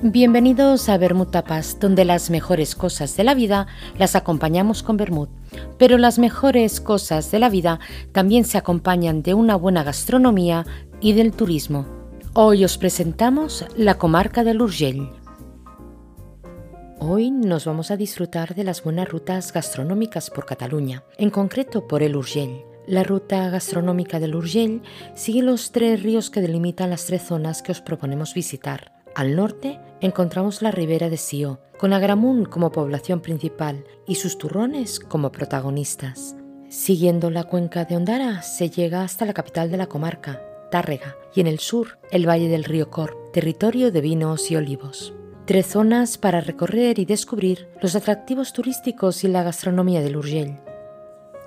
Bienvenidos a Bermud Tapas, donde las mejores cosas de la vida las acompañamos con Bermud. Pero las mejores cosas de la vida también se acompañan de una buena gastronomía y del turismo. Hoy os presentamos la comarca del Urgell. Hoy nos vamos a disfrutar de las buenas rutas gastronómicas por Cataluña, en concreto por el Urgell. La ruta gastronómica del Urgell sigue los tres ríos que delimitan las tres zonas que os proponemos visitar. Al norte encontramos la ribera de Sio, con Agramunt como población principal y sus turrones como protagonistas. Siguiendo la cuenca de Ondara se llega hasta la capital de la comarca, Tárrega, y en el sur el valle del río Cor, territorio de vinos y olivos. Tres zonas para recorrer y descubrir los atractivos turísticos y la gastronomía del Urgell.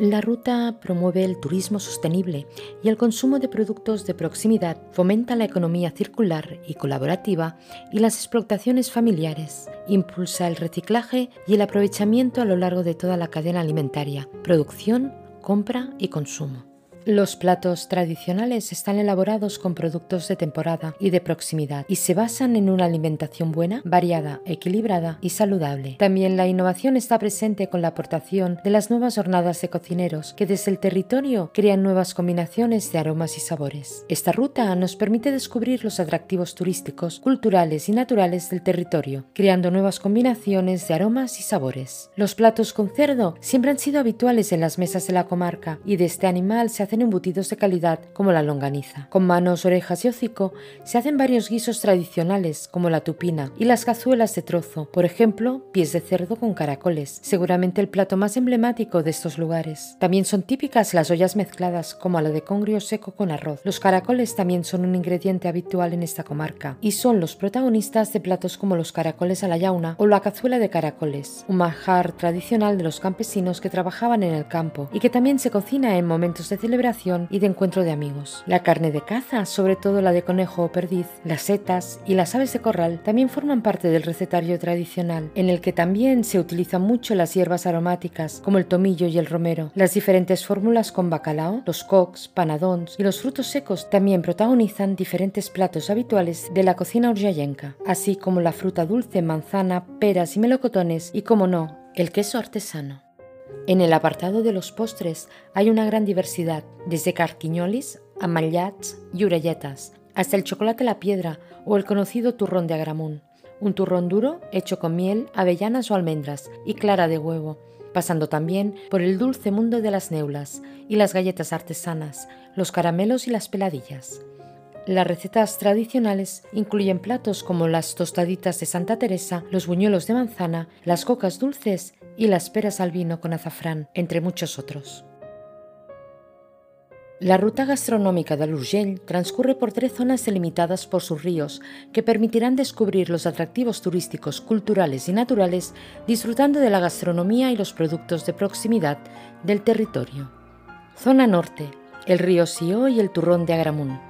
La ruta promueve el turismo sostenible y el consumo de productos de proximidad, fomenta la economía circular y colaborativa y las explotaciones familiares, impulsa el reciclaje y el aprovechamiento a lo largo de toda la cadena alimentaria, producción, compra y consumo. Los platos tradicionales están elaborados con productos de temporada y de proximidad y se basan en una alimentación buena, variada, equilibrada y saludable. También la innovación está presente con la aportación de las nuevas jornadas de cocineros que desde el territorio crean nuevas combinaciones de aromas y sabores. Esta ruta nos permite descubrir los atractivos turísticos, culturales y naturales del territorio, creando nuevas combinaciones de aromas y sabores. Los platos con cerdo siempre han sido habituales en las mesas de la comarca y de este animal se hacen embutidos de calidad como la longaniza. Con manos, orejas y hocico se hacen varios guisos tradicionales como la tupina y las cazuelas de trozo, por ejemplo, pies de cerdo con caracoles, seguramente el plato más emblemático de estos lugares. También son típicas las ollas mezcladas como la de congrio seco con arroz. Los caracoles también son un ingrediente habitual en esta comarca y son los protagonistas de platos como los caracoles a la yauna o la cazuela de caracoles, un manjar tradicional de los campesinos que trabajaban en el campo y que también se cocina en momentos de celebración y de encuentro de amigos. La carne de caza, sobre todo la de conejo o perdiz, las setas y las aves de corral también forman parte del recetario tradicional, en el que también se utilizan mucho las hierbas aromáticas como el tomillo y el romero. Las diferentes fórmulas con bacalao, los cocs, panadons y los frutos secos también protagonizan diferentes platos habituales de la cocina uryayenca, así como la fruta dulce, manzana, peras y melocotones y, como no, el queso artesano. En el apartado de los postres hay una gran diversidad, desde carquiñolis, amallats y orelletas, hasta el chocolate a la piedra o el conocido turrón de Agramunt, un turrón duro hecho con miel, avellanas o almendras y clara de huevo, pasando también por el dulce mundo de las neulas y las galletas artesanas, los caramelos y las peladillas. Las recetas tradicionales incluyen platos como las tostaditas de Santa Teresa, los buñuelos de manzana, las cocas dulces y las peras al vino con azafrán, entre muchos otros. La ruta gastronómica del Urgell transcurre por tres zonas delimitadas por sus ríos que permitirán descubrir los atractivos turísticos, culturales y naturales disfrutando de la gastronomía y los productos de proximidad del territorio. Zona Norte, el río Sió y el Turrón de Agramunt.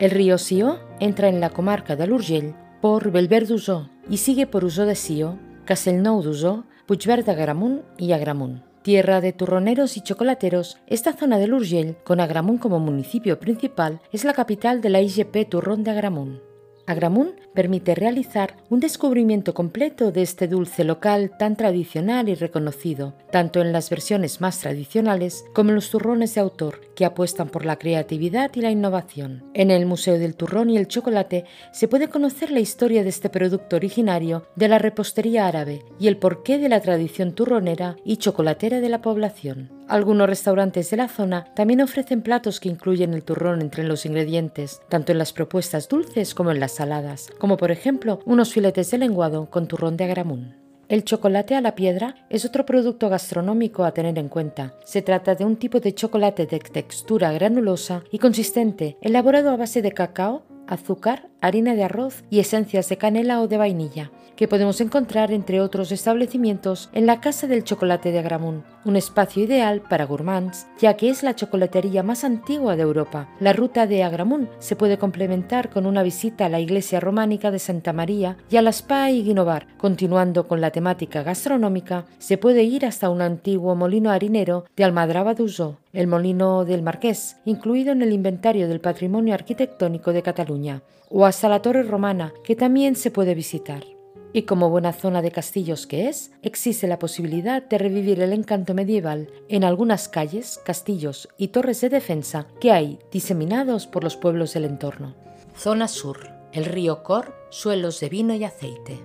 El río Sió entra en la comarca del Urgell por Belver d'Usó y sigue por Usó de Sió, Castellnou d'Usó, Puigverd d'Agramunt y Agramunt. Tierra de turroneros y chocolateros, esta zona del Urgell, con Agramunt como municipio principal, es la capital de la IGP Turrón de Agramunt. Agramunt permite realizar un descubrimiento completo de este dulce local tan tradicional y reconocido, tanto en las versiones más tradicionales como en los turrones de autor, que apuestan por la creatividad y la innovación. En el Museo del Turrón y el Chocolate se puede conocer la historia de este producto originario de la repostería árabe y el porqué de la tradición turronera y chocolatera de la población. Algunos restaurantes de la zona también ofrecen platos que incluyen el turrón entre los ingredientes, tanto en las propuestas dulces como en las como por ejemplo unos filetes de lenguado con turrón de agramún. El chocolate a la piedra es otro producto gastronómico a tener en cuenta. Se trata de un tipo de chocolate de textura granulosa y consistente, elaborado a base de cacao, azúcar, harina de arroz y esencias de canela o de vainilla, que podemos encontrar entre otros establecimientos en la Casa del Chocolate de Agramunt, un espacio ideal para gourmands, ya que es la chocolatería más antigua de Europa. La ruta de Agramunt se puede complementar con una visita a la iglesia románica de Santa María y a la Spa y Guinovar. Continuando con la temática gastronómica, se puede ir hasta un antiguo molino harinero de Almadraba d'Usó, el molino del Marqués, incluido en el inventario del Patrimonio Arquitectónico de Cataluña, o hasta la Torre Romana, que también se puede visitar. Y como buena zona de castillos que es, existe la posibilidad de revivir el encanto medieval en algunas calles, castillos y torres de defensa que hay diseminados por los pueblos del entorno. Zona Sur, el río Cor, suelos de vino y aceite.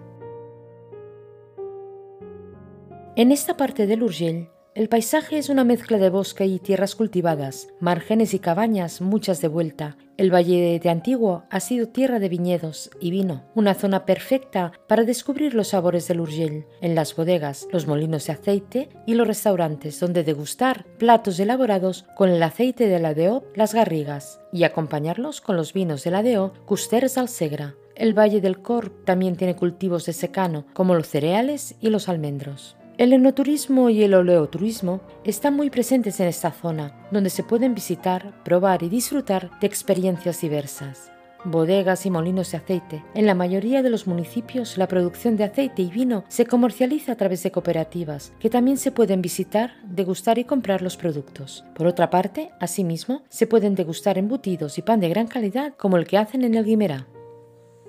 En esta parte del Urgell el paisaje es una mezcla de bosque y tierras cultivadas, márgenes y cabañas, muchas de vuelta. El Valle de Antiguo ha sido tierra de viñedos y vino, una zona perfecta para descubrir los sabores del Urgell, en las bodegas, los molinos de aceite y los restaurantes donde degustar platos elaborados con el aceite de la DEO, las garrigas, y acompañarlos con los vinos de la DEO, Custers al Segra. El Valle del Cor también tiene cultivos de secano, como los cereales y los almendros. El enoturismo y el oleoturismo están muy presentes en esta zona, donde se pueden visitar, probar y disfrutar de experiencias diversas. Bodegas y molinos de aceite. En la mayoría de los municipios la producción de aceite y vino se comercializa a través de cooperativas, que también se pueden visitar, degustar y comprar los productos. Por otra parte, asimismo, se pueden degustar embutidos y pan de gran calidad como el que hacen en el Guimerá.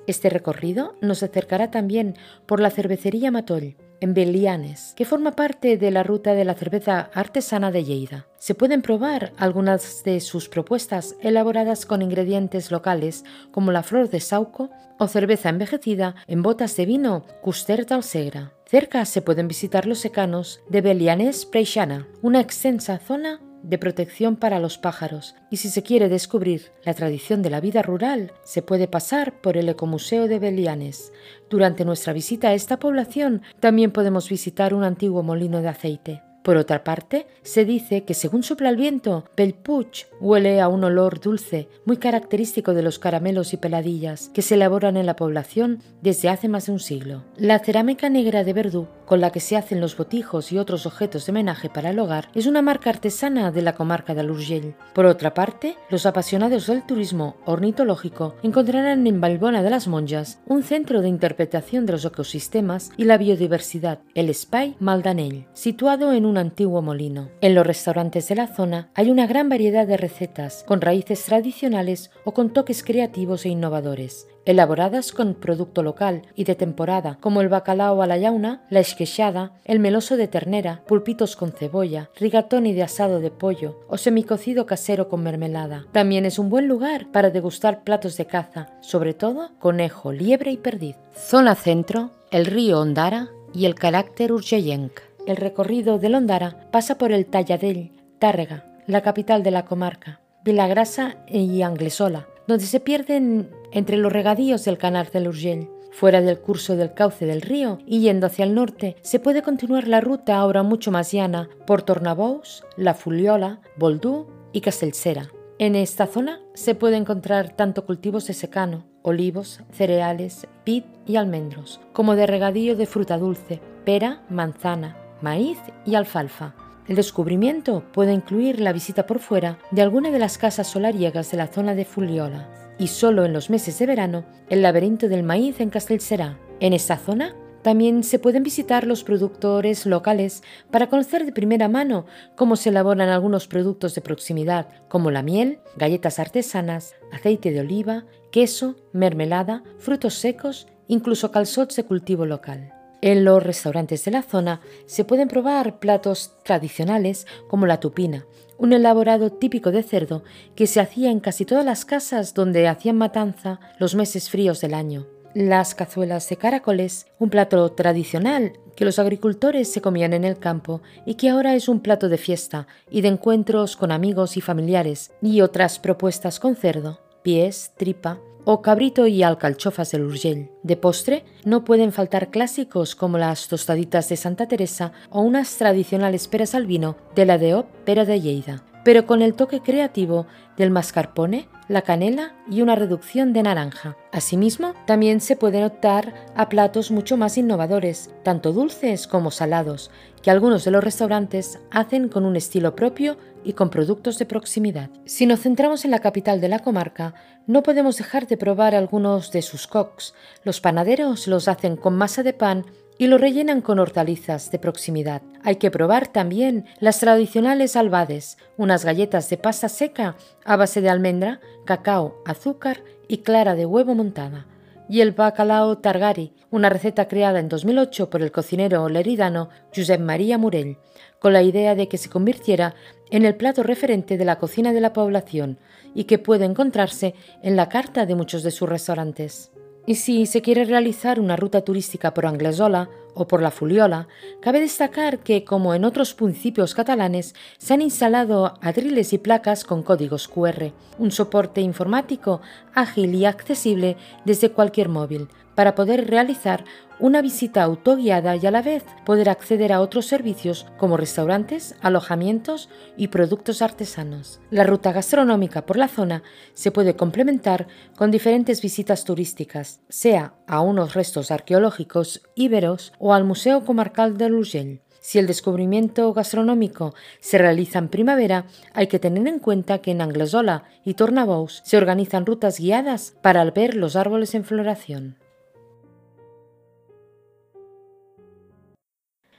Este recorrido nos acercará también por la cervecería Matoll, en Belianes, que forma parte de la ruta de la cerveza artesana de Lleida. Se pueden probar algunas de sus propuestas elaboradas con ingredientes locales como la flor de sauco o cerveza envejecida en botas de vino Custer Segra. Cerca se pueden visitar los secanos de Belianes Preixana, una extensa zona de protección para los pájaros y si se quiere descubrir la tradición de la vida rural, se puede pasar por el Ecomuseo de Belianes. Durante nuestra visita a esta población también podemos visitar un antiguo molino de aceite. Por otra parte, se dice que según sopla el viento, Belpuch huele a un olor dulce, muy característico de los caramelos y peladillas que se elaboran en la población desde hace más de un siglo. La cerámica negra de Verdú, con la que se hacen los botijos y otros objetos de homenaje para el hogar, es una marca artesana de la comarca de Urgell. Por otra parte, los apasionados del turismo ornitológico encontrarán en Balbona de las Monjas un centro de interpretación de los ecosistemas y la biodiversidad, el Spy Maldanell, situado en un antiguo molino. En los restaurantes de la zona hay una gran variedad de recetas, con raíces tradicionales o con toques creativos e innovadores, elaboradas con producto local y de temporada, como el bacalao a la yauna, la esquechada, el meloso de ternera, pulpitos con cebolla, rigatoni de asado de pollo o semicocido casero con mermelada. También es un buen lugar para degustar platos de caza, sobre todo conejo, liebre y perdiz. Zona centro, el río Ondara y el carácter urgellenc. El recorrido de Londara pasa por el Talladell, Tárrega, la capital de la comarca, Vilagrasa y Anglesola, donde se pierden entre los regadíos del canal del Urgell. Fuera del curso del cauce del río y yendo hacia el norte, se puede continuar la ruta ahora mucho más llana por Tornabous, La Fuliola, Boldú y Castellsera. En esta zona se puede encontrar tanto cultivos de secano, olivos, cereales, vid y almendros, como de regadío de fruta dulce, pera, manzana, maíz y alfalfa. El descubrimiento puede incluir la visita por fuera de alguna de las casas solariegas de la zona de Fuliola y solo en los meses de verano el laberinto del maíz en Castelserá. En esta zona también se pueden visitar los productores locales para conocer de primera mano cómo se elaboran algunos productos de proximidad, como la miel, galletas artesanas, aceite de oliva, queso, mermelada, frutos secos, incluso calzots de cultivo local. En los restaurantes de la zona se pueden probar platos tradicionales como la tupina, un elaborado típico de cerdo que se hacía en casi todas las casas donde hacían matanza los meses fríos del año. Las cazuelas de caracoles, un plato tradicional que los agricultores se comían en el campo y que ahora es un plato de fiesta y de encuentros con amigos y familiares, y otras propuestas con cerdo, pies, tripa, o cabrito y alcalchofas del Urgell. De postre, no pueden faltar clásicos como las tostaditas de Santa Teresa o unas tradicionales peras al vino de la de Pera de Lleida, pero con el toque creativo del mascarpone, la canela y una reducción de naranja. Asimismo, también se pueden optar a platos mucho más innovadores, tanto dulces como salados, que algunos de los restaurantes hacen con un estilo propio y con productos de proximidad. Si nos centramos en la capital de la comarca, no podemos dejar de probar algunos de sus cocs. Los panaderos los hacen con masa de pan y lo rellenan con hortalizas de proximidad. Hay que probar también las tradicionales albades, unas galletas de pasta seca a base de almendra, cacao, azúcar y clara de huevo montada. Y el bacalao targari, una receta creada en 2008 por el cocinero leridano Josep María Murell, con la idea de que se convirtiera en el plato referente de la cocina de la población y que puede encontrarse en la carta de muchos de sus restaurantes. Y si se quiere realizar una ruta turística por Anglesola o por la Fuliola, cabe destacar que, como en otros municipios catalanes, se han instalado adriles y placas con códigos QR, un soporte informático ágil y accesible desde cualquier móvil, para poder realizar una visita autoguiada y a la vez poder acceder a otros servicios como restaurantes, alojamientos y productos artesanos. La ruta gastronómica por la zona se puede complementar con diferentes visitas turísticas, sea a unos restos arqueológicos íberos o al Museo Comarcal de Urgell. Si el descubrimiento gastronómico se realiza en primavera, hay que tener en cuenta que en Anglesola y Tornabous se organizan rutas guiadas para ver los árboles en floración.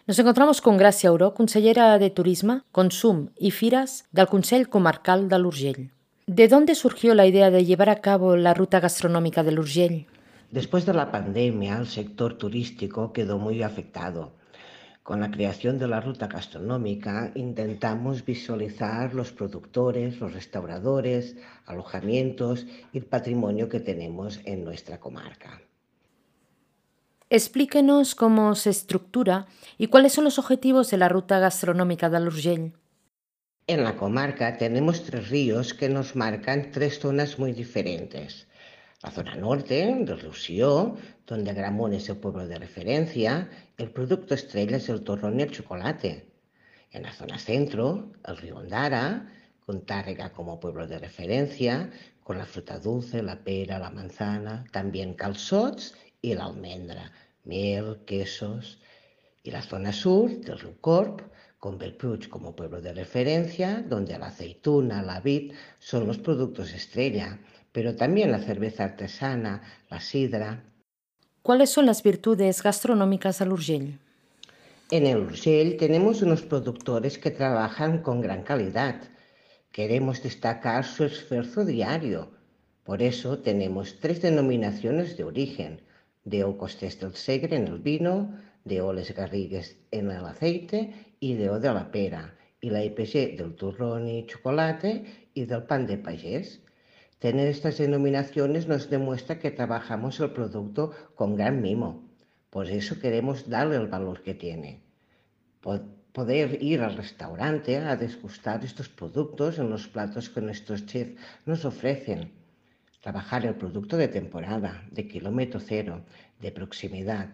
Nos encontramos con Gràcia Auró, consellera de Turismo, Consum y Firas del Consell Comarcal de l'Urgell. ¿De dónde surgió la idea de llevar a cabo la ruta gastronómica del Urgell? Después de la pandemia, el sector turístico quedó muy afectado. Con la creación de la ruta gastronómica intentamos visualizar los productores, los restauradores, alojamientos y el patrimonio que tenemos en nuestra comarca. Explíquenos cómo se estructura y cuáles son los objetivos de la ruta gastronómica de Urgell. En la comarca tenemos tres ríos que nos marcan tres zonas muy diferentes. La zona norte, del Rusió, donde Gramón es el pueblo de referencia, el producto estrella es el torrón y el chocolate. En la zona centro, el río Ondara, con Tárrega como pueblo de referencia, con la fruta dulce, la pera, la manzana, también calzots y la almendra, miel, quesos. Y la zona sur del Rucorp, con Belpuig como pueblo de referencia, donde la aceituna, la vid son los productos estrella, pero también la cerveza artesana, la sidra. ¿Cuáles son las virtudes gastronómicas al Urgell? En el Urgell tenemos unos productores que trabajan con gran calidad. Queremos destacar su esfuerzo diario. Por eso tenemos tres denominaciones de origen, de Ocostés del Segre en el vino, de Oles Garrigues en el aceite y de O de la pera, y la IPG del turrón y chocolate y del pan de payés. Tener estas denominaciones nos demuestra que trabajamos el producto con gran mimo. Por eso queremos darle el valor que tiene. Poder ir al restaurante a degustar estos productos en los platos que nuestros chefs nos ofrecen trabajar el producto de temporada, de kilómetro cero, de proximidad.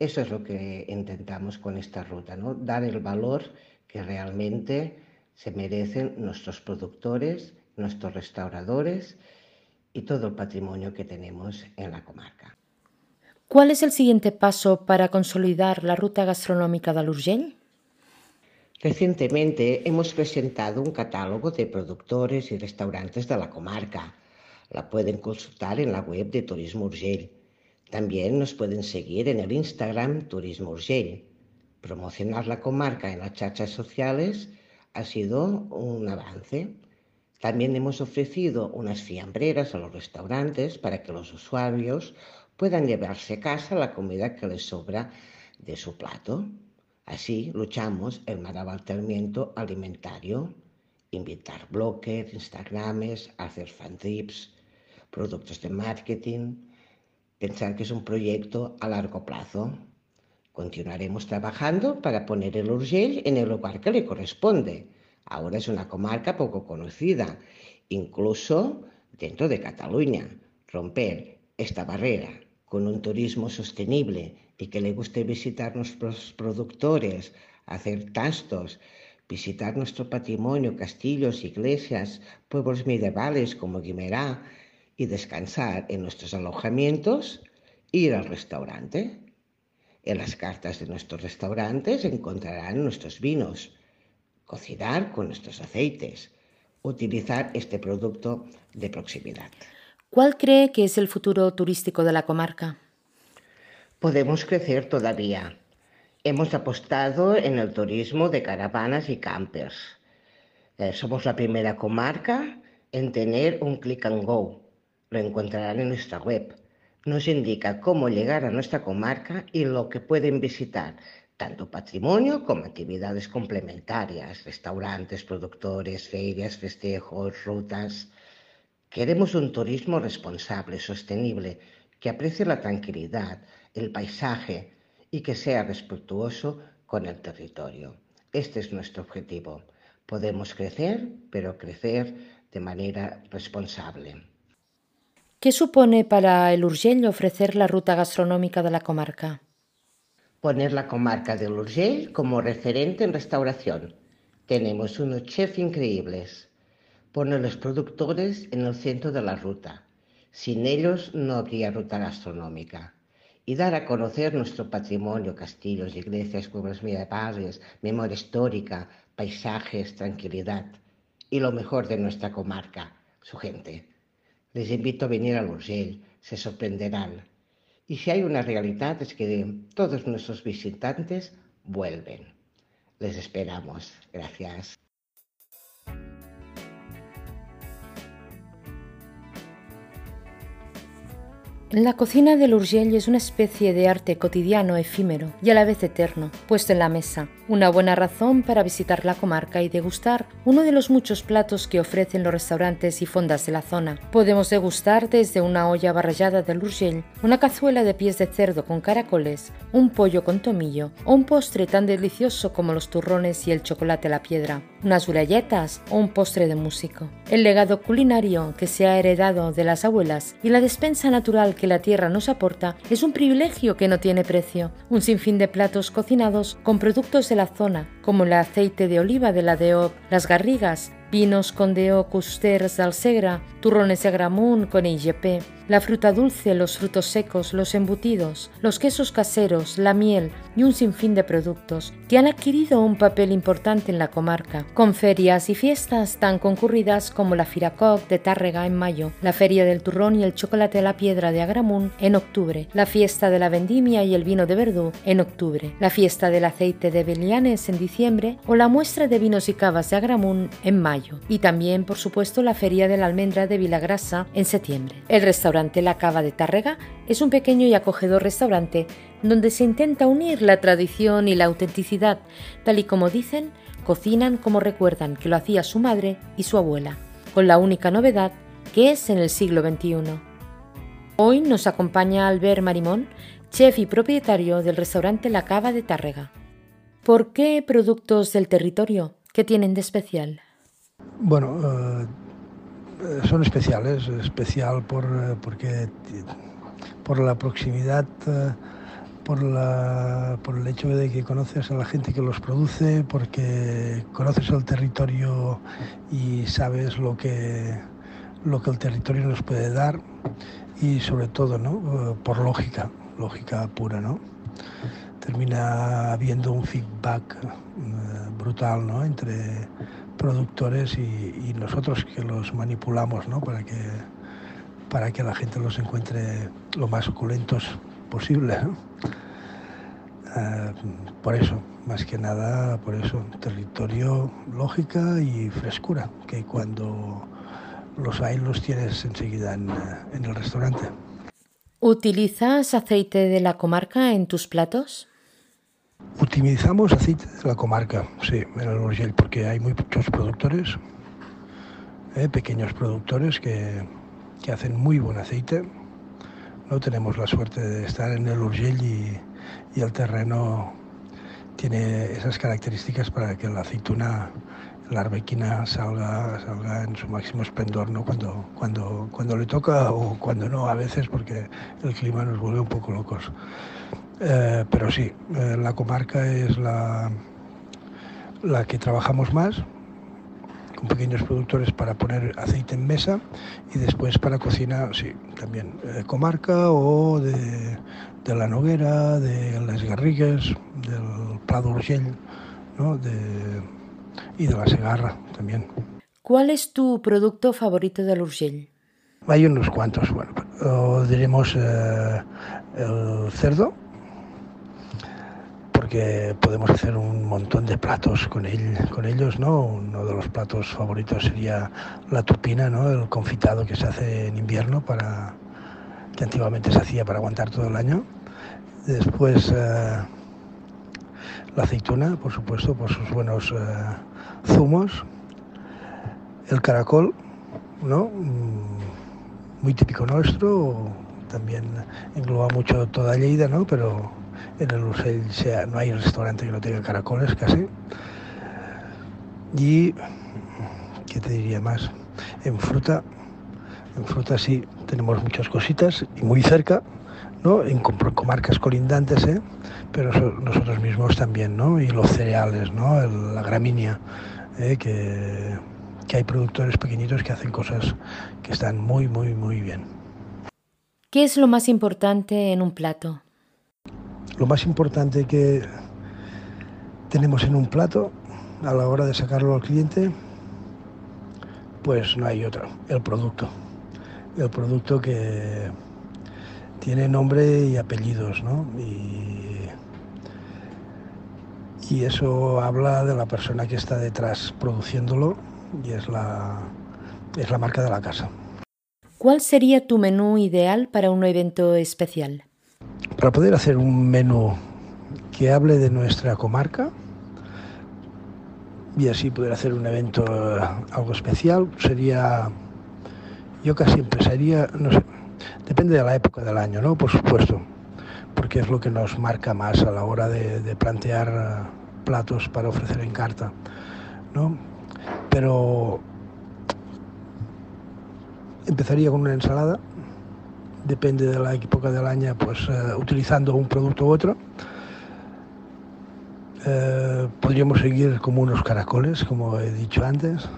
Eso es lo que intentamos con esta ruta, ¿no? dar el valor que realmente se merecen nuestros productores, nuestros restauradores y todo el patrimonio que tenemos en la comarca. ¿Cuál es el siguiente paso para consolidar la ruta gastronómica de Urgell? Recientemente hemos presentado un catálogo de productores y restaurantes de la comarca la pueden consultar en la web de Turismo Urgell. También nos pueden seguir en el Instagram Turismo Urgell. Promocionar la comarca en las charchas sociales ha sido un avance. También hemos ofrecido unas fiambreras a los restaurantes para que los usuarios puedan llevarse a casa la comida que les sobra de su plato. Así luchamos el malabaratamiento alimentario, invitar bloques, instagrames, hacer fan trips, productos de marketing, pensar que es un proyecto a largo plazo. Continuaremos trabajando para poner el Urgell en el lugar que le corresponde. Ahora es una comarca poco conocida, incluso dentro de Cataluña. Romper esta barrera con un turismo sostenible y que le guste visitar nuestros productores, hacer tastos, visitar nuestro patrimonio, castillos, iglesias, pueblos medievales como Guimerá, y descansar en nuestros alojamientos, ir al restaurante. En las cartas de nuestros restaurantes encontrarán nuestros vinos, cocinar con nuestros aceites, utilizar este producto de proximidad. ¿Cuál cree que es el futuro turístico de la comarca? Podemos crecer todavía. Hemos apostado en el turismo de caravanas y campers. Eh, somos la primera comarca en tener un click and go. Lo encontrarán en nuestra web. Nos indica cómo llegar a nuestra comarca y lo que pueden visitar, tanto patrimonio como actividades complementarias, restaurantes, productores, ferias, festejos, rutas. Queremos un turismo responsable, sostenible, que aprecie la tranquilidad, el paisaje y que sea respetuoso con el territorio. Este es nuestro objetivo. Podemos crecer, pero crecer de manera responsable. ¿Qué supone para el Urgell ofrecer la ruta gastronómica de la comarca? Poner la comarca del Urgell como referente en restauración. Tenemos unos chefs increíbles Poner los productores en el centro de la ruta. Sin ellos no habría ruta gastronómica. Y dar a conocer nuestro patrimonio, castillos, iglesias, pueblos medievales, memoria histórica, paisajes, tranquilidad. Y lo mejor de nuestra comarca, su gente. Les invito a venir al Urgell, se sorprenderán. Y si hay una realidad es que todos nuestros visitantes vuelven. Les esperamos. Gracias. La cocina del Urgell es una especie de arte cotidiano, efímero y a la vez eterno, puesto en la mesa, una buena razón para visitar la comarca y degustar uno de los muchos platos que ofrecen los restaurantes y fondas de la zona. Podemos degustar desde una olla barrallada del Urgell, una cazuela de pies de cerdo con caracoles, un pollo con tomillo o un postre tan delicioso como los turrones y el chocolate a la piedra, unas uralletas o un postre de músico. El legado culinario que se ha heredado de las abuelas y la despensa natural que la tierra nos aporta es un privilegio que no tiene precio. Un sinfín de platos cocinados con productos de la zona, como el aceite de oliva de la DEOP, las garrigas, vinos con DEO Custers del turrones de Gramunt con IGP, la fruta dulce, los frutos secos, los embutidos, los quesos caseros, la miel y un sinfín de productos que han adquirido un papel importante en la comarca, con ferias y fiestas tan concurridas como la Firacoc de Tárrega en mayo, la Feria del Turrón y el Chocolate a la Piedra de Agramunt en octubre, la Fiesta de la Vendimia y el Vino de Verdú en octubre, la Fiesta del Aceite de Belianes en diciembre o la muestra de vinos y cavas de Agramunt en mayo, y también, por supuesto, la Feria de la Almendra de Vilagrasa en septiembre. El la Cava de Tárrega es un pequeño y acogedor restaurante donde se intenta unir la tradición y la autenticidad, tal y como dicen, cocinan como recuerdan que lo hacía su madre y su abuela, con la única novedad que es en el siglo XXI. Hoy nos acompaña Albert Marimón, chef y propietario del restaurante La Cava de Tárrega. ¿Por qué productos del territorio? ¿Qué tienen de especial? Bueno, eh, son especiales, especial por, eh, porque, por la proximidad, eh, por, la, por el hecho de que conoces a la gente que los produce, porque conoces el territorio y sabes lo que, lo que el territorio nos puede dar y sobre todo ¿no? por lógica, lógica pura. ¿no? Termina habiendo un feedback brutal ¿no? entre productores y, nosotros que los manipulamos ¿no? para, que, para que la gente los encuentre lo más oculentos posible. Eh, por eso, más que nada, por eso, territorio, lógica y frescura, que cuando los hay los tienes enseguida en, en el restaurante. ¿Utilizas aceite de la comarca en tus platos? Utilizamos aceite de la comarca, sí, en el Urgell, porque hay muchos productores, eh, pequeños productores que, que, hacen muy buen aceite. No tenemos la suerte de estar en el Urgell y, y, el terreno tiene esas características para que la aceituna, la arbequina salga, salga en su máximo esplendor ¿no? cuando, cuando, cuando le toca o cuando no, a veces porque el clima nos vuelve un poco locos. Eh, pero sí, eh, la comarca es la, la que trabajamos más, con pequeños productores para poner aceite en mesa y después para cocina, sí, también eh, comarca o de, de, la Noguera, de las Garrigues, del Prado Urgell ¿no? de, y de la Segarra también. ¿Cuál es tu producto favorito del Urgell? Hay unos cuantos, bueno, diremos el cerdo, porque podemos hacer un montón de platos con, con ellos, ¿no? Uno de los platos favoritos sería la tupina, ¿no? El confitado que se hace en invierno para que antiguamente se hacía para aguantar todo el año. Después eh, la aceituna, por supuesto, por sus buenos eh, zumos. El caracol, ¿no? Mm, muy típico nuestro, también engloba mucho toda Lleida, ¿no? Pero en el Urgell no hay restaurante que no tenga caracoles casi. Y, ¿qué te diría más? En fruta, en fruta sí, tenemos muchas cositas y muy cerca, ¿no? En comarcas colindantes, ¿eh? pero nosotros mismos también, ¿no? Y los cereales, ¿no? la gramínea, ¿eh? que, que hay productores pequeñitos que hacen cosas que están muy, muy, muy bien. ¿Qué es lo más importante en un plato? Lo más importante que tenemos en un plato a la hora de sacarlo al cliente, pues no hay otro, el producto. El producto que tiene nombre y apellidos, ¿no? Y, y eso habla de la persona que está detrás produciéndolo y es la, es la marca de la casa. ¿Cuál sería tu menú ideal para un evento especial? Para poder hacer un menú que hable de nuestra comarca y así poder hacer un evento eh, algo especial, sería, yo casi empezaría, no sé, depende de la época del año, ¿no? Por supuesto, porque es lo que nos marca más a la hora de, plantear eh, platos para ofrecer en carta, ¿no? Pero empezaría con una ensalada depende de la época del año, pues uh, utilizando un producto u otro. Uh, podríamos seguir como unos caracoles, como he dicho antes,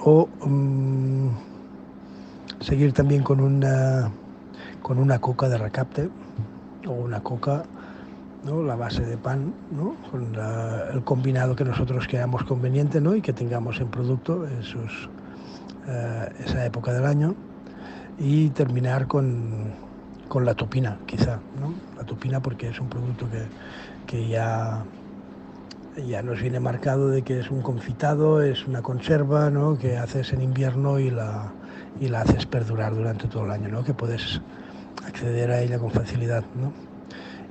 o um, seguir también con una, con una coca de recapte o una coca, ¿no? la base de pan, ¿no? con el combinado que nosotros creamos conveniente ¿no? y que tengamos en producto esos, uh, esa época del año y terminar con, con la tupina, quizá, ¿no? La tupina porque es un producto que, que ya, ya nos viene marcado de que es un confitado, es una conserva, ¿no? Que haces en invierno y la, y la haces perdurar durante todo el año, ¿no? Que puedes acceder a ella con facilidad, ¿no?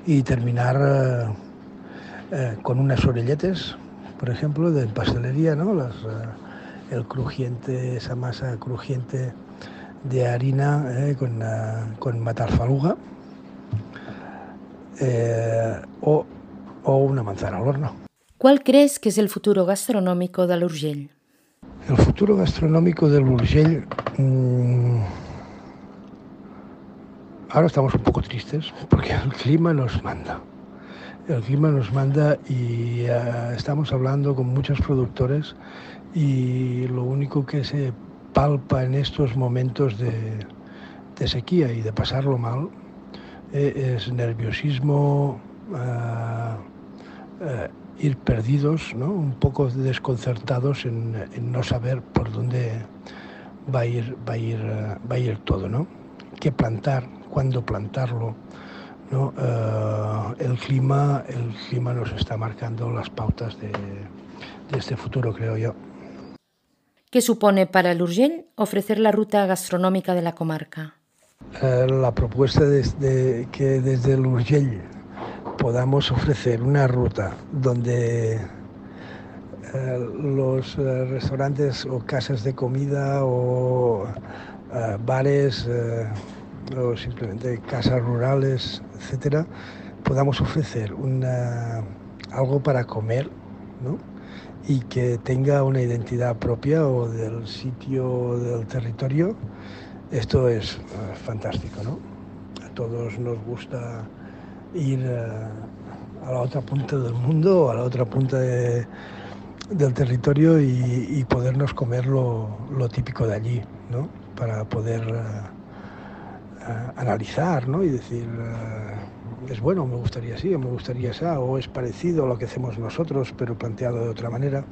Y terminar eh, eh, con unas orelletes, por ejemplo, de pastelería, ¿no? Las, eh, el crujiente, esa masa crujiente de harina eh, con, uh, con matarfaluga eh, o, o, una manzana al horno. ¿Cuál crees que es el futuro gastronómico del Urgell? El futuro gastronómico del Urgell... Mmm, ahora estamos un poco tristes porque el clima nos manda. El clima nos manda y uh, estamos hablando con muchos productores y lo único que se palpa en estos momentos de, sequía y de pasarlo mal eh, es nerviosismo, eh, eh, ir perdidos, ¿no? un poco desconcertados en, no saber por dónde va a ir, va a ir, va a ir todo, ¿no? qué plantar, cuándo plantarlo. ¿no? el, clima, el clima nos está marcando las pautas de, de este futuro, creo yo. ¿Qué supone para el Urgell ofrecer la ruta gastronómica de la comarca? Eh, la propuesta de, que desde el Urgell podamos ofrecer una ruta donde eh, los eh, restaurantes o casas de comida o bares o simplemente casas rurales, etcétera, podamos ofrecer una, algo para comer, ¿no? Y que tenga una identidad propia o del sitio del territorio, esto es uh, fantástico, ¿no? A todos nos gusta ir uh, a la otra punta del mundo, a la otra punta de, del territorio y, y podernos comer lo, lo, típico de allí, ¿no? Para poder uh, analizar, ¿no? Y decir es bueno, me gustaría así, o me gustaría esa, o es parecido a lo que hacemos nosotros, pero planteado de otra manera,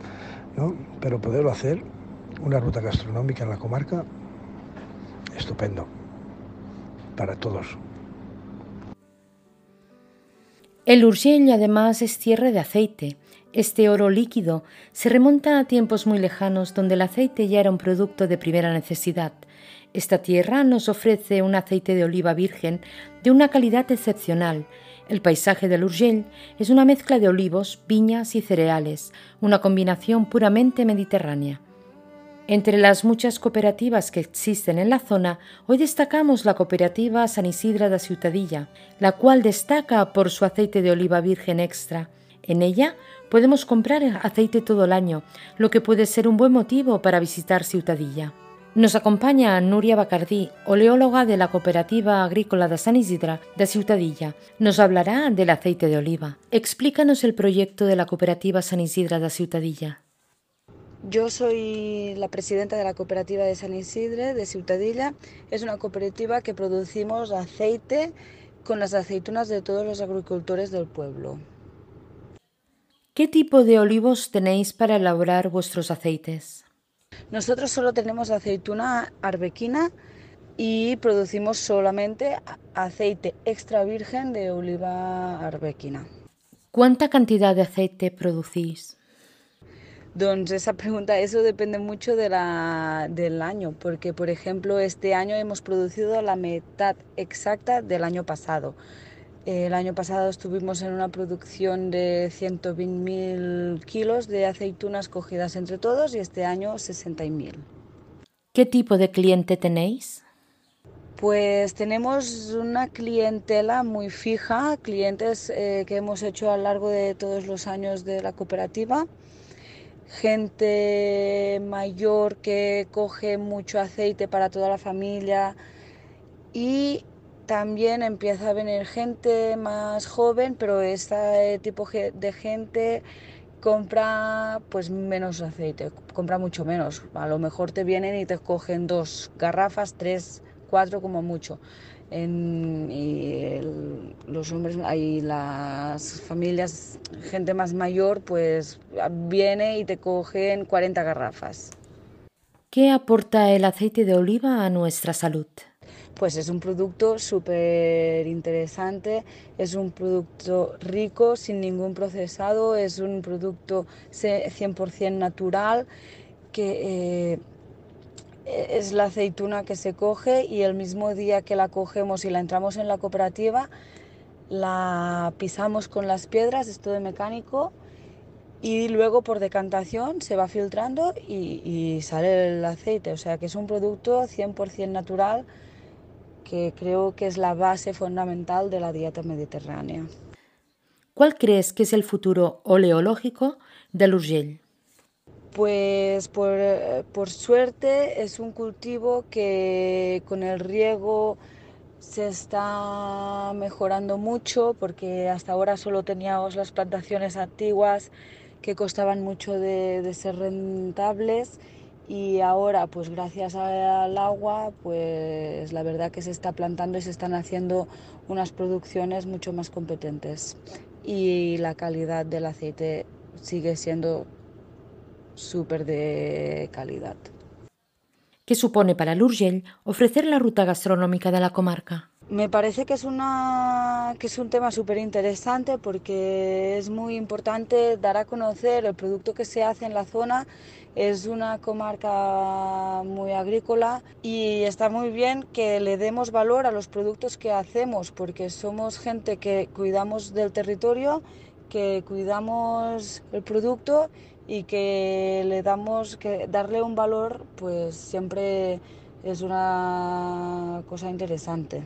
¿no? Pero poderlo hacer, una ruta gastronómica en la comarca, estupendo, para todos. El Urgell además es tierra de aceite. Este oro líquido se remonta a tiempos muy lejanos donde el aceite ya era un producto de primera necesidad. Esta tierra nos ofrece un aceite de oliva virgen de una calidad excepcional. El paisaje del Urgell es una mezcla de olivos, viñas y cereales, una combinación puramente mediterránea. Entre las muchas cooperativas que existen en la zona, hoy destacamos la cooperativa San Isidra de Ciutadilla, la cual destaca por su aceite de oliva virgen extra. En ella podemos comprar aceite todo el año, lo que puede ser un buen motivo para visitar Ciutadilla. Nos acompaña Nuria Bacardí, oleóloga de la Cooperativa Agrícola de San Isidra de Ciutadilla. Nos hablará del aceite de oliva. Explícanos el proyecto de la Cooperativa San Isidra de Ciutadilla. Yo soy la presidenta de la cooperativa de San Isidre de Ciutadilla. Es una cooperativa que producimos aceite con las aceitunas de todos los agricultores del pueblo. ¿Qué tipo de olivos tenéis para elaborar vuestros aceites? Nosotros solo tenemos aceituna arbequina y producimos solamente aceite extra virgen de oliva arbequina. ¿Cuánta cantidad de aceite producís? Entonces esa pregunta, eso depende mucho de la, del año, porque por ejemplo este año hemos producido la mitad exacta del año pasado. El año pasado estuvimos en una producción de 120.000 kilos de aceitunas cogidas entre todos y este año 60.000. ¿Qué tipo de cliente tenéis? Pues tenemos una clientela muy fija, clientes eh, que hemos hecho a lo largo de todos los años de la cooperativa, gente mayor que coge mucho aceite para toda la familia y también empieza a venir gente más joven, pero este tipo de gente compra pues menos aceite, compra mucho menos. A lo mejor te vienen y te cogen dos garrafas, tres, cuatro como mucho. y los hombres y las familias, gente más mayor, pues viene y te cogen 40 garrafas. ¿Qué aporta el aceite de oliva a nuestra salud? Pues es un producto súper interesante, es un producto rico, sin ningún procesado, es un producto 100% natural, que eh, es la aceituna que se coge y el mismo día que la cogemos y la entramos en la cooperativa, la pisamos con las piedras, es todo mecánico, y luego por decantación se va filtrando y, y sale el aceite, o sea que es un producto 100% natural que creo que es la base fundamental de la dieta mediterránea. ¿Cuál crees que es el futuro oleológico del Urgell? Pues por, por, suerte es un cultivo que con el riego se está mejorando mucho porque hasta ahora solo teníamos las plantaciones antiguas que costaban mucho de, de ser rentables y ahora pues gracias al agua pues la verdad que se está plantando y se están haciendo unas producciones mucho más competentes y la calidad del aceite sigue siendo súper de calidad. ¿Qué supone para el Urgell ofrecer la ruta gastronómica de la comarca? Me parece que es, una, que es un tema súper interesante porque es muy importante dar a conocer el producto que se hace en la zona. Es una comarca muy agrícola y está muy bien que le demos valor a los productos que hacemos porque somos gente que cuidamos del territorio, que cuidamos el producto y que le damos que darle un valor pues siempre es una cosa interesante.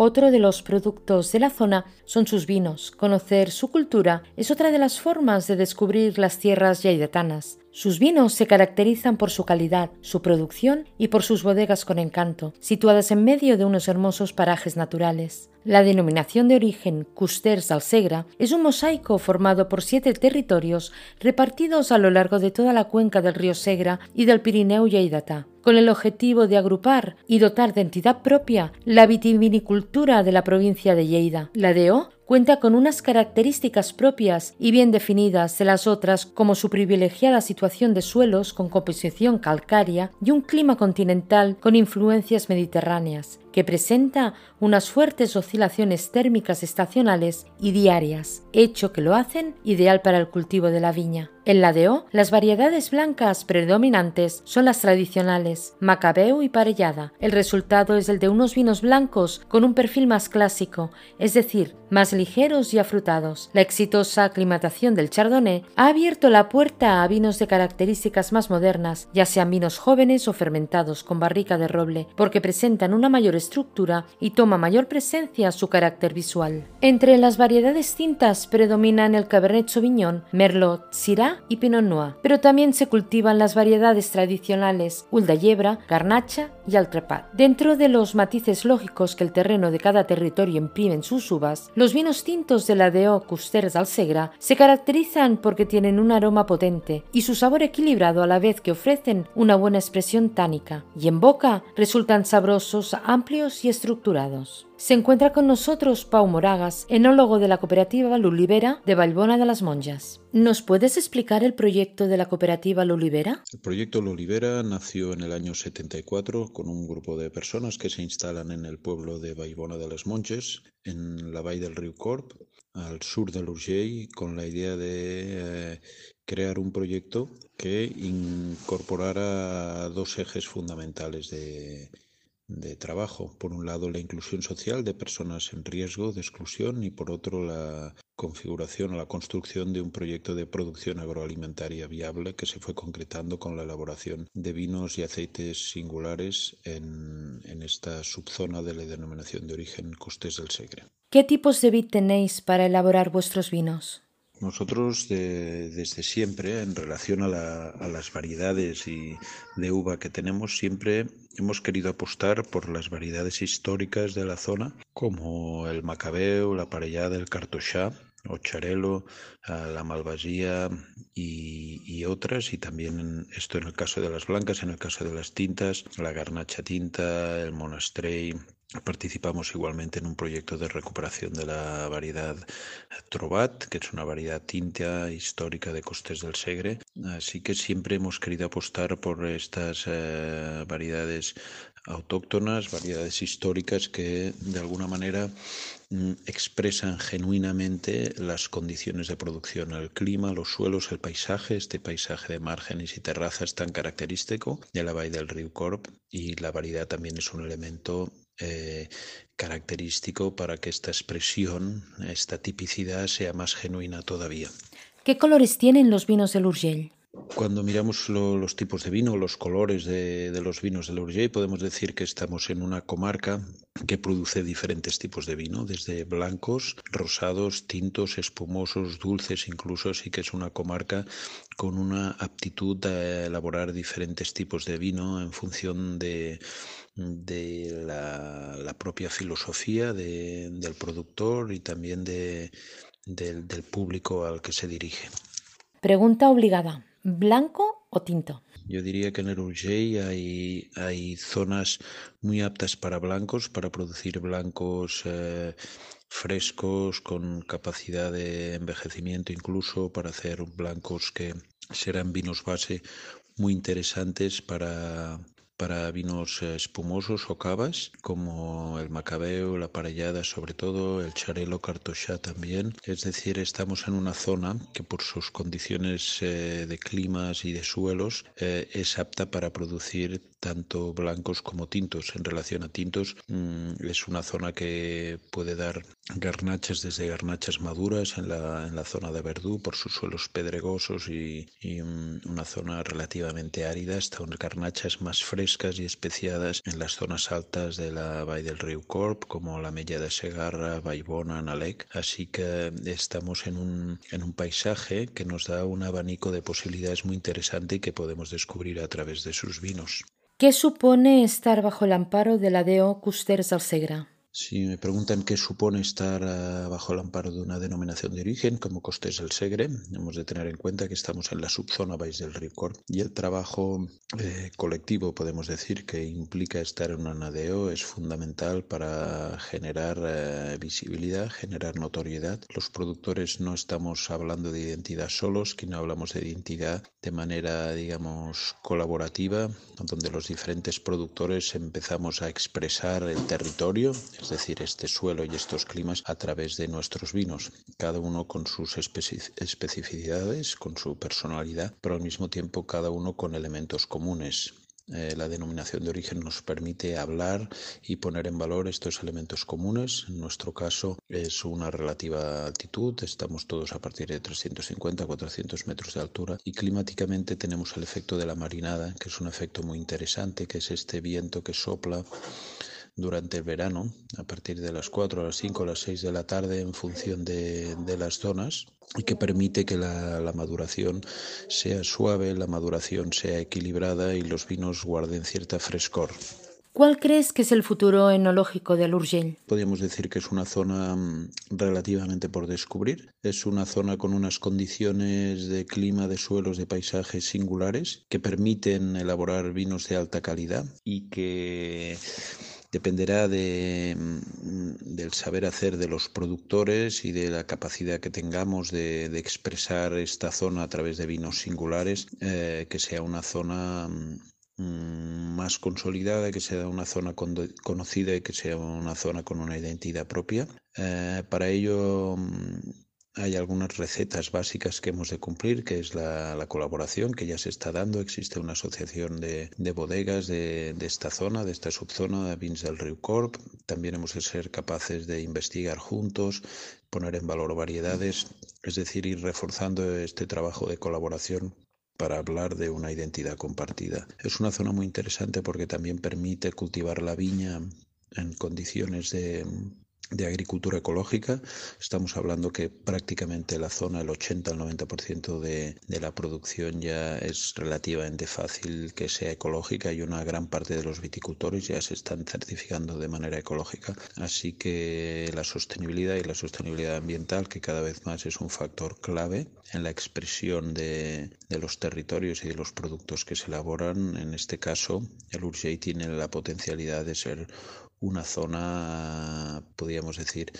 Otro de los productos de la zona son sus vinos. Conocer su cultura es otra de las formas de descubrir las tierras yaidetanas. Sus vinos se caracterizan por su calidad, su producción y por sus bodegas con encanto, situadas en medio de unos hermosos parajes naturales. La denominación de origen Custers al Segra es un mosaico formado por siete territorios repartidos a lo largo de toda la cuenca del río Segra y del Pirineo Lleidata con el objetivo de agrupar y dotar de entidad propia la vitivinicultura de la provincia de Lleida. La DEO cuenta con unas características propias y bien definidas de las otras como su privilegiada situación de suelos con composición calcárea y un clima continental con influencias mediterráneas, que presenta unas fuertes oscilaciones térmicas estacionales y diarias, hecho que lo hacen ideal para el cultivo de la viña. En la DO, las variedades blancas predominantes son las tradicionales, Macabeo y Parellada. El resultado es el de unos vinos blancos con un perfil más clásico, es decir, más ligeros y afrutados. La exitosa aclimatación del Chardonnay ha abierto la puerta a vinos de características más modernas, ya sean vinos jóvenes o fermentados con barrica de roble, porque presentan una mayor estructura y toma mayor presencia su carácter visual. Entre las variedades tintas predominan el Cabernet Sauvignon, Merlot, Syrah y Pinot Noir, pero también se cultivan las variedades tradicionales Ulda Yebra, Garnacha y Altrepat. Dentro de los matices lógicos que el terreno de cada territorio imprime en sus uvas, los vinos tintos de la DO Custers Segra se caracterizan porque tienen un aroma potente y su sabor equilibrado a la vez que ofrecen una buena expresión tánica, y en boca resultan sabrosos, amplios y estructurados. Se encuentra con nosotros Pau Moragas, enólogo de la cooperativa Lulibera de Valbona de las Monjas. ¿Nos puedes explicar el proyecto de la cooperativa Lulibera? El proyecto Lulibera nació en el año 74 con un grupo de personas que se instalan en el pueblo de Valbona de las Monges, en la bahía del río Corp, al sur de Urgell, con la idea de eh, crear un proyecto que incorporara dos ejes fundamentales de de trabajo. Por un lado, la inclusión social de personas en riesgo de exclusión y por otro, la configuración o la construcción de un proyecto de producción agroalimentaria viable que se fue concretando con la elaboración de vinos y aceites singulares en, en esta subzona de la denominación de origen Costés del Segre. ¿Qué tipos de vid tenéis para elaborar vuestros vinos? Nosotros desde siempre, en relación a, las variedades y de uva que tenemos, siempre hemos querido apostar por las variedades históricas de la zona, como el macabeo, la parellada, el cartochá, o charelo, la malvasía y, y, otras, y también esto en el caso de las blancas, en el caso de las tintas, la garnacha tinta, el monastrey, Participamos igualmente en un proyecto de recuperación de la variedad Trobat, que es una variedad tinta histórica de Costes del Segre. Así que siempre hemos querido apostar por estas eh, variedades autóctonas, variedades históricas que de alguna manera mm, expresan genuinamente las condiciones de producción, el clima, los suelos, el paisaje, este paisaje de márgenes y terrazas tan característico de la bahía del río Corp y la variedad también es un elemento eh, característico para que esta expresión, esta tipicidad sea más genuina todavía. ¿Qué colores tienen los vinos del Urgell? Cuando miramos los tipos de vino, los colores de, los vinos del Urgell, podemos decir que estamos en una comarca que produce diferentes tipos de vino, desde blancos, rosados, tintos, espumosos, dulces incluso, así que es una comarca con una aptitud a elaborar diferentes tipos de vino en función de, de la, propia filosofía del productor y también de, del, público al que se dirige. Pregunta obligada, ¿blanco o tinto? Yo diría que en el Urgell hay, hay zonas muy aptas para blancos, para producir blancos eh, frescos, con capacidad de envejecimiento incluso, para hacer blancos que serán vinos base muy interesantes para, para vinos espumosos o cavas, como el macabeo, la parellada sobre todo, el charelo cartochá también. Es decir, estamos en una zona que por sus condiciones eh, de climas y de suelos eh, es apta para producir tanto blancos como tintos. En relación a tintos, mm, es una zona que puede dar garnachas desde garnachas maduras en la, en la zona de Verdú por sus suelos pedregosos y, una zona relativamente árida hasta garnachas más frescas y especiadas en las zonas altas de la Valle del Río Corp como la Mella de Segarra, Baibona, Nalec. Así que estamos en un, en un paisaje que nos da un abanico de posibilidades muy interesante y que podemos descubrir a través de sus vinos. ¿Qué supone estar bajo el amparo de la DO Custers del Segre? Si me preguntan qué supone estar ah, bajo el amparo de una denominación de origen como Costes del Segre, hemos de tener en cuenta que estamos en la subzona Baix del Corp y el trabajo eh, colectivo, podemos decir, que implica estar en una NADEO es fundamental para generar eh, visibilidad, generar notoriedad. Los productores no estamos hablando de identidad solos, sino hablamos de identidad de manera, digamos, colaborativa, donde los diferentes productores empezamos a expresar el territorio, decir, este suelo y estos climas a través de nuestros vinos, cada uno con sus especificidades, con su personalidad, pero al mismo tiempo cada uno con elementos comunes. Eh, la denominación de origen nos permite hablar y poner en valor estos elementos comunes. En nuestro caso es una relativa altitud, estamos todos a partir de 350 400 metros de altura y climáticamente tenemos el efecto de la marinada, que es un efecto muy interesante, que es este viento que sopla durante el verano, a partir de las 4, a las 5, a las 6 de la tarde, en función de, las zonas, y que permite que la, la, maduración sea suave, la maduración sea equilibrada y los vinos guarden cierta frescor. ¿Cuál crees que es el futuro enológico del Urgell? Podríamos decir que es una zona mm, relativamente por descubrir. Es una zona con unas condiciones de clima, de suelos, de paisajes singulares que permiten elaborar vinos de alta calidad y que dependerá de, mm, del saber hacer de los productores y de la capacidad que tengamos de, expresar esta zona a través de vinos singulares, eh, que sea una zona mm, más consolidada, que sea una zona conocida y que sea una zona con una identidad propia. Eh, para ello mm, hay algunas recetas básicas que hemos de cumplir, que es la, colaboración que ya se está dando. Existe una asociación de, bodegas de, esta zona, de esta subzona de Vins del Río Corp. También hemos de ser capaces de investigar juntos, poner en valor variedades, es decir, ir reforzando este trabajo de colaboración para hablar de una identidad compartida. Es una zona muy interesante porque también permite cultivar la viña en condiciones de de agricultura ecológica. Estamos hablando que prácticamente la zona, el 80 al 90% de, de la producción ya es relativamente fácil que sea ecológica y una gran parte de los viticultores ya se están certificando de manera ecológica. Así que la sostenibilidad y la sostenibilidad ambiental, que cada vez más es un factor clave en la expresión de, de los territorios y de los productos que se elaboran, en este caso el Urgell tiene la potencialidad de ser una zona, podríamos decir,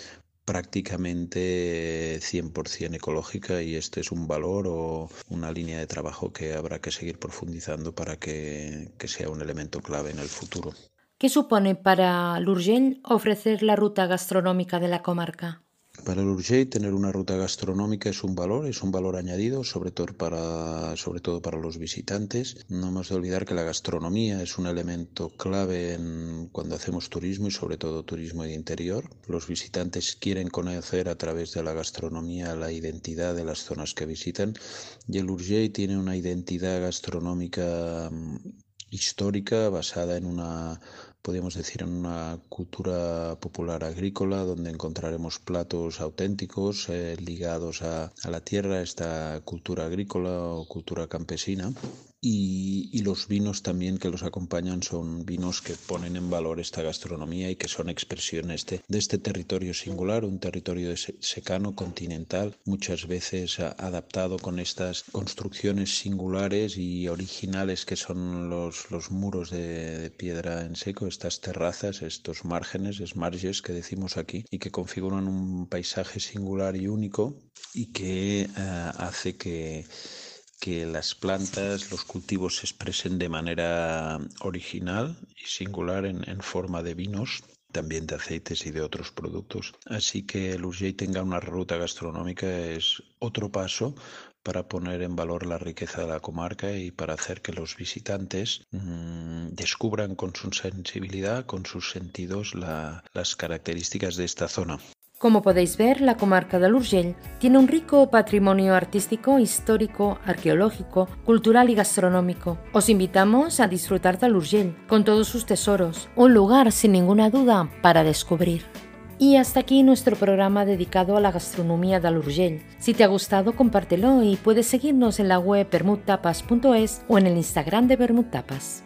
prácticamente 100% ecológica y este es un valor o una línea de trabajo que habrá que seguir profundizando para que, sea un elemento clave en el futuro. ¿Qué supone para Lurgell ofrecer la ruta gastronómica de la comarca? Para el Urgell tener una ruta gastronómica es un valor, es un valor añadido, sobre todo para, sobre todo para los visitantes. No hemos de olvidar que la gastronomía es un elemento clave en, cuando hacemos turismo y sobre todo turismo de interior. Los visitantes quieren conocer a través de la gastronomía la identidad de las zonas que visitan y el Urgell tiene una identidad gastronómica mm, histórica basada en una podríamos decir, en una cultura popular agrícola donde encontraremos platos auténticos eh, ligados a, a, la tierra, esta cultura agrícola o cultura campesina. Y, los vinos también que los acompañan son vinos que ponen en valor esta gastronomía y que son expresiones de, este territorio singular, un territorio secano, continental, muchas veces adaptado con estas construcciones singulares y originales que son los, los muros de, piedra en seco, estas terrazas, estos márgenes, esmarges que decimos aquí, y que configuran un paisaje singular y único y que uh, hace que que las plantas, los cultivos se expresen de manera original y singular en, forma de vinos también de aceites y de otros productos. Así que el tenga una ruta gastronómica es otro paso para poner en valor la riqueza de la comarca y para hacer que los visitantes mmm, descubran con su sensibilidad, con sus sentidos, la, las características de esta zona. Como podéis ver, la comarca del Urgell tiene un rico patrimonio artístico, histórico, arqueológico, cultural y gastronómico. Os invitamos a disfrutar del Urgell con todos sus tesoros, un lugar sin ninguna duda para descubrir. Y hasta aquí nuestro programa dedicado a la gastronomía del Urgell. Si te ha gustado, compártelo y puedes seguirnos en la web bermudtapas.es o en el Instagram de Bermudtapas.